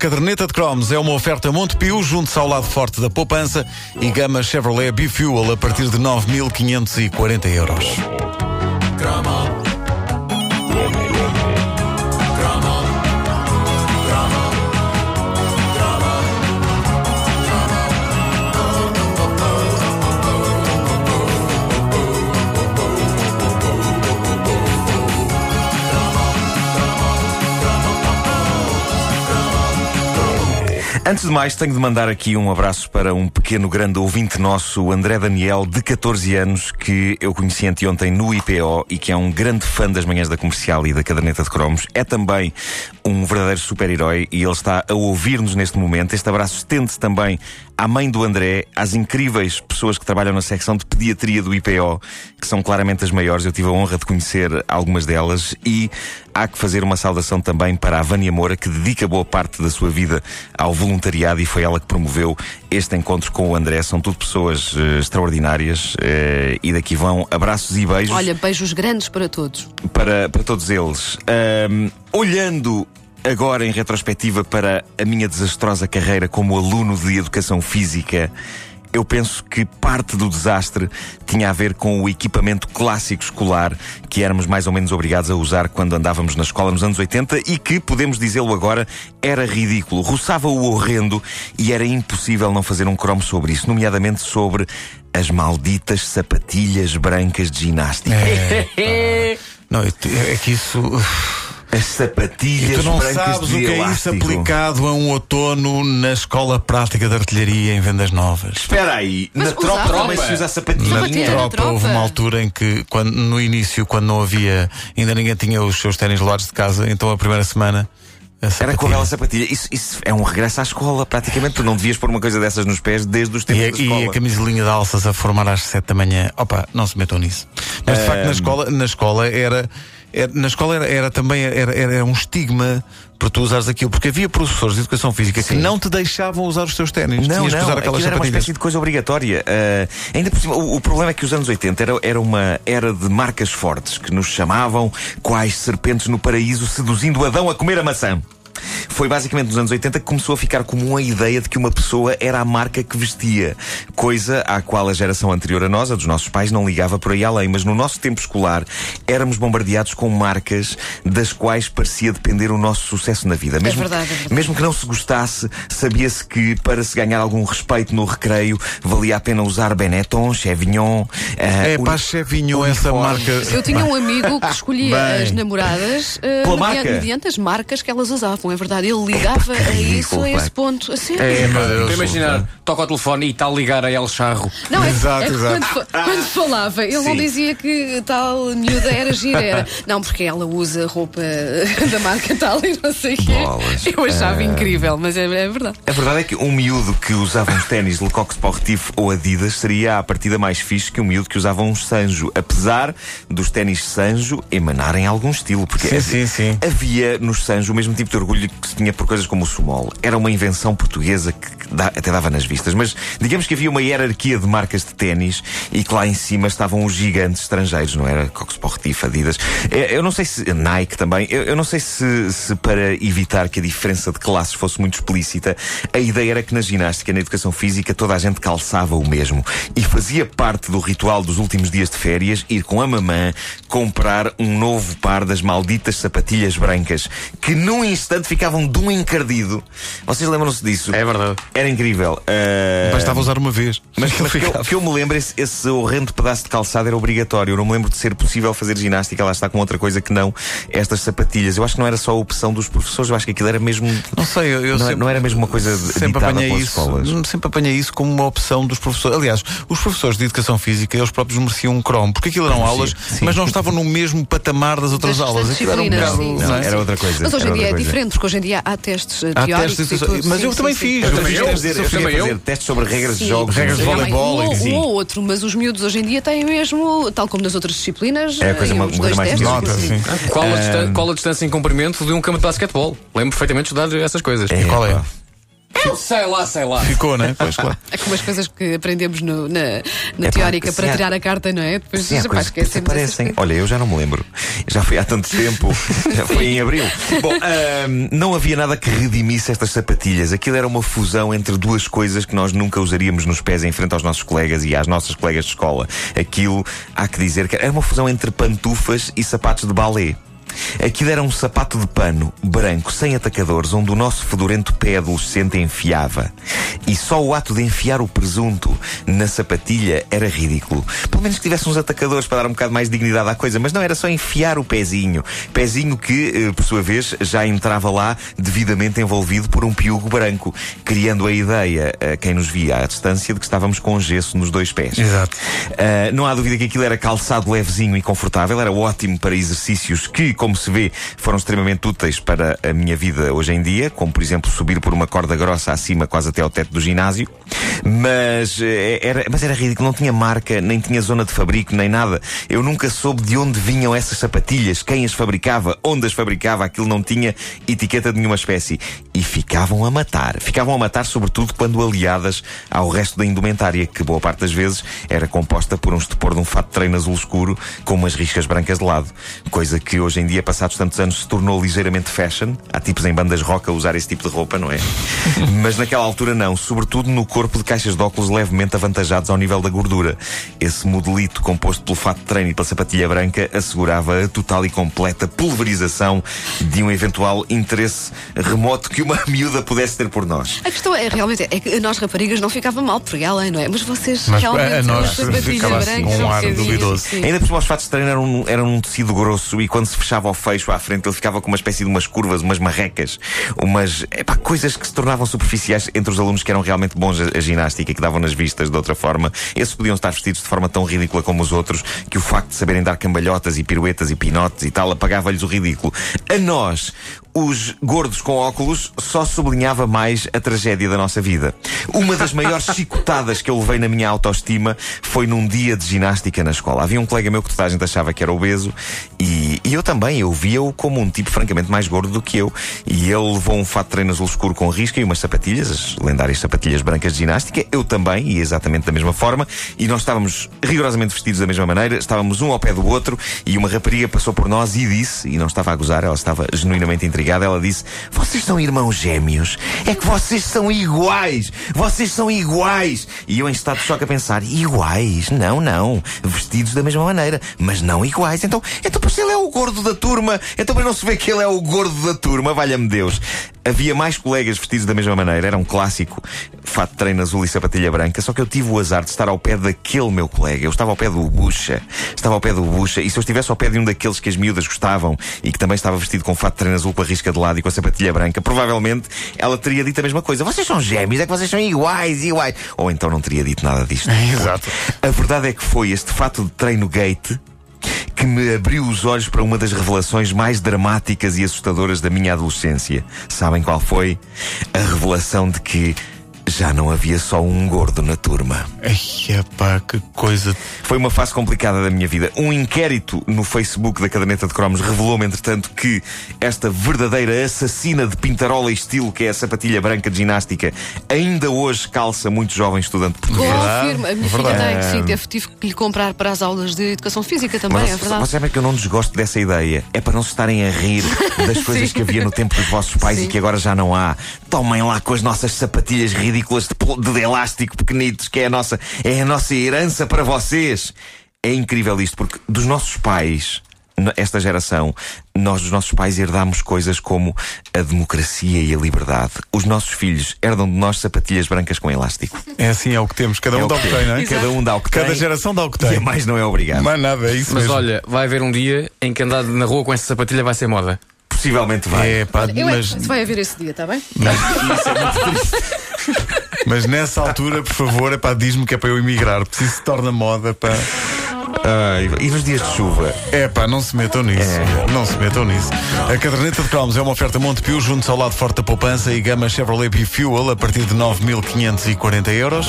Caderneta de Cromos é uma oferta Montepio, junto ao lado forte da poupança e gama Chevrolet Bifuel a partir de 9.540 euros. Antes de mais, tenho de mandar aqui um abraço para um pequeno grande ouvinte nosso, o André Daniel, de 14 anos, que eu conheci anteontem no IPO e que é um grande fã das manhãs da comercial e da caderneta de cromos. É também um verdadeiro super-herói e ele está a ouvir-nos neste momento. Este abraço estende-se também à mãe do André, às incríveis pessoas que trabalham na secção de pediatria do IPO, que são claramente as maiores. Eu tive a honra de conhecer algumas delas e há que fazer uma saudação também para a Vânia Moura, que dedica boa parte da sua vida ao voluntariado e foi ela que promoveu este encontro com o André. São tudo pessoas uh, extraordinárias uh, e daqui vão abraços e beijos. Olha, beijos grandes para todos. Para, para todos eles. Um, olhando agora em retrospectiva para a minha desastrosa carreira como aluno de educação física, eu penso que parte do desastre tinha a ver com o equipamento clássico escolar que éramos mais ou menos obrigados a usar quando andávamos na escola nos anos 80 e que, podemos dizê-lo agora, era ridículo, roçava o horrendo e era impossível não fazer um cromo sobre isso, nomeadamente sobre as malditas sapatilhas brancas de ginástica. É, não, é que isso. As sapatilhas e tu não sabes de o que é isso aplicado a um outono na escola prática de artilharia em vendas novas. Espera aí, Mas na tropa também se usa a sapatilha. Na Sapatilha. tropa, tropa. houve uma altura em que, quando, no início, quando não havia, ainda ninguém tinha os seus ténis lados de casa, então a primeira semana. a Era com aquela sapatilha. Isso, isso é um regresso à escola, praticamente. Tu não devias pôr uma coisa dessas nos pés desde os E tempos a, da e escola. a camisolinha de alças a formar às 7 da manhã. Opa, não se metam nisso. Mas de facto na escola, na escola era, era- na escola era, era também era, era um estigma para tu usares aquilo, porque havia professores de educação física que Sim. não te deixavam usar os teus ténis. Não, Tinhas que não, usar aquelas era uma espécie de coisa obrigatória. Ah, ainda por cima, o, o problema é que os anos 80 era, era uma era de marcas fortes que nos chamavam quais serpentes no paraíso seduzindo Adão a comer a maçã. Foi basicamente nos anos 80 que começou a ficar comum a ideia de que uma pessoa era a marca que vestia. Coisa à qual a geração anterior a nós, a dos nossos pais, não ligava por aí além. Mas no nosso tempo escolar éramos bombardeados com marcas das quais parecia depender o nosso sucesso na vida. Mesmo, verdade, é verdade. mesmo que não se gostasse, sabia-se que para se ganhar algum respeito no recreio valia a pena usar Benetton, Chevignon. É uh, pá, Chevinho, essa marca. Eu tinha um amigo que escolhia Bem. as namoradas Pela mediante, mediante as marcas que elas usavam, é verdade. Ele ligava que a isso, ridículo, a esse ponto. Assim, É, meu Deus. Imaginar, toca ao telefone e está a ligar a El Charro. Não, é, Exato, é que exato. Quando, quando falava, ele não Sim. dizia que tal miúda era gira. Era. Não, porque ela usa roupa da marca tal e não sei o quê. Eu achava incrível, mas é, é verdade. A verdade é que um miúdo que usava uns ténis Lecoq Sportif ou Adidas seria à partida mais fixe que um miúdo que usava um Sanjo, apesar dos ténis Sanjo emanarem algum estilo, porque Sim, havia, sim, sim. havia nos Sanjo o mesmo tipo de orgulho que se tinha por coisas como o Sumol. Era uma invenção portuguesa que dá- até dava nas vistas, mas digamos que havia uma hierarquia de marcas de ténis e que lá em cima estavam os gigantes estrangeiros, não era? Lecoq Sportif, Adidas. Eh, Eu não sei se Nike também. Eu, eu não sei se, se para evitar que a diferença de classes fosse muito explícita, a ideia era que na ginástica, na educação física, toda a gente calçava o mesmo. E fazia parte do ritual dos últimos dias de férias ir com a mamã comprar um novo par das malditas sapatilhas brancas, que num instante ficavam de um encardido. Vocês lembram-se disso? É verdade. Era incrível. Ah, Bastava usar uma vez. mas, que, eu, que eu me lembro, esse, esse horrendo pedaço de calçado era obrigatório. Eu não me lembro de ser possível fazer ginástica. Lá está com outra coisa que não estas sapatilhas. Eu acho que não era só a opção dos professores, eu acho que aquilo era mesmo. Não sei, eu, eu não, sempre, não era mesmo uma coisa sempre ditada apanhei isso, escolas. sempre apanhei isso como uma opção dos professores. Aliás, os professores de educação física, eles próprios mereciam um cromo, porque aquilo eram aulas, sim. mas não estavam no mesmo patamar das outras Das aulas. Aquilo era um bocado. não é? era outra coisa. Mas hoje em dia é diferente, porque hoje em dia há testes eh, Há teóricos testes, e tudo. mas sim, eu sim, também sim. fiz. Eu Eu também fiz eu, testes, eu eu também fazer testes sobre regras de jogos. Regras de voleibol. um, e sim. um ou outro, mas os miúdos hoje em dia têm mesmo, tal como nas outras disciplinas, É a coisa eh, uma- coisa mais testes. Nota, sim. sim. Qual a, distan- qual a distância em comprimento de um campo de basquetebol? Lembro perfeitamente de estudar essas coisas. É, Qual é? Pá. Sei lá, sei lá. Ficou, né? Pois, claro. É como as coisas que aprendemos no- na, na É, teórica para há- tirar a carta, não é? Depois Sim, há já pá, coisas que esquecemos essas desaparecem. coisas. Olha, eu já não me lembro. Já foi há tanto tempo. Já foi em abril. Bom, ahm, não havia nada que redimisse estas sapatilhas. Aquilo era uma fusão entre duas coisas que nós nunca usaríamos nos pés em frente aos nossos colegas e às nossas colegas de escola. Aquilo, há que dizer que era uma fusão entre pantufas e sapatos de balé. Aquilo era um sapato de pano, branco, sem atacadores, onde o nosso fedorento pé adolescente enfiava. E só o ato de enfiar o presunto na sapatilha era ridículo. Pelo menos que tivesse uns atacadores para dar um bocado mais de dignidade à coisa, mas não era só enfiar o pezinho. Pezinho que, eh, por sua vez, já entrava lá devidamente envolvido por um piugo branco, criando a ideia, a quem nos via à distância, de que estávamos com gesso nos dois pés. Exato. Uh, não há dúvida que aquilo era calçado levezinho e confortável, era ótimo para exercícios que, como se vê, foram extremamente úteis para a minha vida hoje em dia, como por exemplo subir por uma corda grossa acima, quase até ao teto do ginásio. Mas, eh, era, mas era ridículo, não tinha marca, nem tinha zona de fabrico, nem nada. Eu nunca soube de onde vinham essas sapatilhas, quem as fabricava, onde as fabricava, aquilo não tinha etiqueta de nenhuma espécie. E ficavam a matar. Ficavam a matar, sobretudo, quando aliadas ao resto da indumentária, que boa parte das vezes era composta por um estupor de um fato de treino azul escuro com umas riscas brancas de lado. Coisa que hoje em dia, passados tantos anos, se tornou ligeiramente fashion. Há tipos em bandas rock a usar esse tipo de roupa, não é? Mas naquela altura não, sobretudo no corpo de caixas de óculos levemente avantajados ao nível da gordura. Esse modelito composto pelo fato de treino e pela sapatilha branca assegurava a total e completa pulverização de um eventual interesse remoto que uma miúda pudesse ter por nós. A questão é realmente é que nós raparigas não ficava mal por ela, não é? Mas vocês Mas realmente a nós ficava assim com um ar duvidoso. Ainda por cima, os fatos de treino eram, eram um tecido grosso e quando se fechava ao fecho à frente, ele ficava com uma espécie de umas curvas, umas marrecas, umas epá, coisas que se tornavam superficiais entre os alunos que eram realmente bons a, a ginástica e que davam nas vistas de outra forma. Esses podiam estar vestidos de forma tão ridícula como os outros que o facto de saberem dar cambalhotas e piruetas e pinotes e tal apagava-lhes o ridículo. A nós, os gordos com óculos, só sublinhava mais a tragédia da nossa vida. Uma das maiores chicotadas que eu levei na minha autoestima foi num dia de ginástica na escola. Havia um colega meu que toda a gente achava que era obeso e, e eu também, eu via-o como um tipo francamente mais gordo do que eu. E ele levou um fato de treino azul escuro com risca e umas sapatilhas, as lendárias sapatilhas brancas de ginástica. Eu também, e exatamente da mesma forma. E nós estávamos rigorosamente vestidos da mesma maneira, estávamos um ao pé do outro e uma rapariga passou por nós e disse, e não estava a gozar, ela estava genuinamente intrigada, ela disse: Vocês são irmãos gêmeos? É que vocês são iguais! Vocês são iguais! E eu em estado de choque a pensar: Iguais? Não, não. Vestidos da mesma maneira, mas não iguais. Então, então pois ele é o gordo da turma. Então mas não se vê que ele é o gordo da turma, valha-me Deus. Havia mais colegas vestidos da mesma maneira, era um clássico, fato de treino azul e sapatilha branca, só que eu tive o azar de estar ao pé daquele meu colega. Eu estava ao pé do Bucha, estava ao pé do Bucha, e se eu estivesse ao pé de um daqueles que as miúdas gostavam e que também estava vestido com fato de treino azul com a risca de lado e com a sapatilha branca, provavelmente ela teria dito a mesma coisa. Vocês são gêmeos, é que vocês são iguais, iguais. Ou então não teria dito nada disto. Exato. A verdade é que foi este fato de treino gate que me abriu os olhos para uma das revelações mais dramáticas e assustadoras da minha adolescência. Sabem qual foi? A revelação de que já não havia só um gordo na turma. Ai, epá, que coisa. Foi uma fase complicada da minha vida. Um inquérito no Facebook da Caderneta de Cromos revelou-me, entretanto, que esta verdadeira assassina de pintarola e estilo, que é a sapatilha branca de ginástica, ainda hoje calça muito jovem estudante português. Confirmo, a minha filha Verdade. tem, sim, teve, tive que lhe comprar para as aulas de educação física também, Mas é verdade. você sabe que eu não desgosto dessa ideia. É para não se estarem a rir das coisas Sim. que havia no tempo dos vossos pais Sim. e que agora já não há. Tomem lá com as nossas sapatilhas ridículas de, pl- de elástico pequenitos, que é a nossa, é a nossa herança para vocês. É incrível isto, porque dos nossos pais, esta geração, nós dos nossos pais herdámos coisas como a democracia e a liberdade. Os nossos filhos herdam de nós sapatilhas brancas com elástico. É assim, é o que temos. Cada É um o dá o que que tem, não é? Cada um dá o que Cada tem. geração dá o que E tem. a mais não é obrigado. Mais nada, é isso Mas mesmo. olha, vai haver um dia em que andar na rua com essa sapatilha vai ser moda. Possivelmente vai. É, pá, é, mas, vai haver esse dia, está bem? mas nessa altura, por favor, é pá, diz-me que é para eu emigrar, porque se isso se torna moda, pá. Ai, e nos dias de chuva? É pá, não se metam nisso. É. Não se metam nisso. A caderneta de cromos é uma oferta Montepio junto ao lado forte da poupança e gama Chevrolet B-Fuel a partir de 9.540 euros.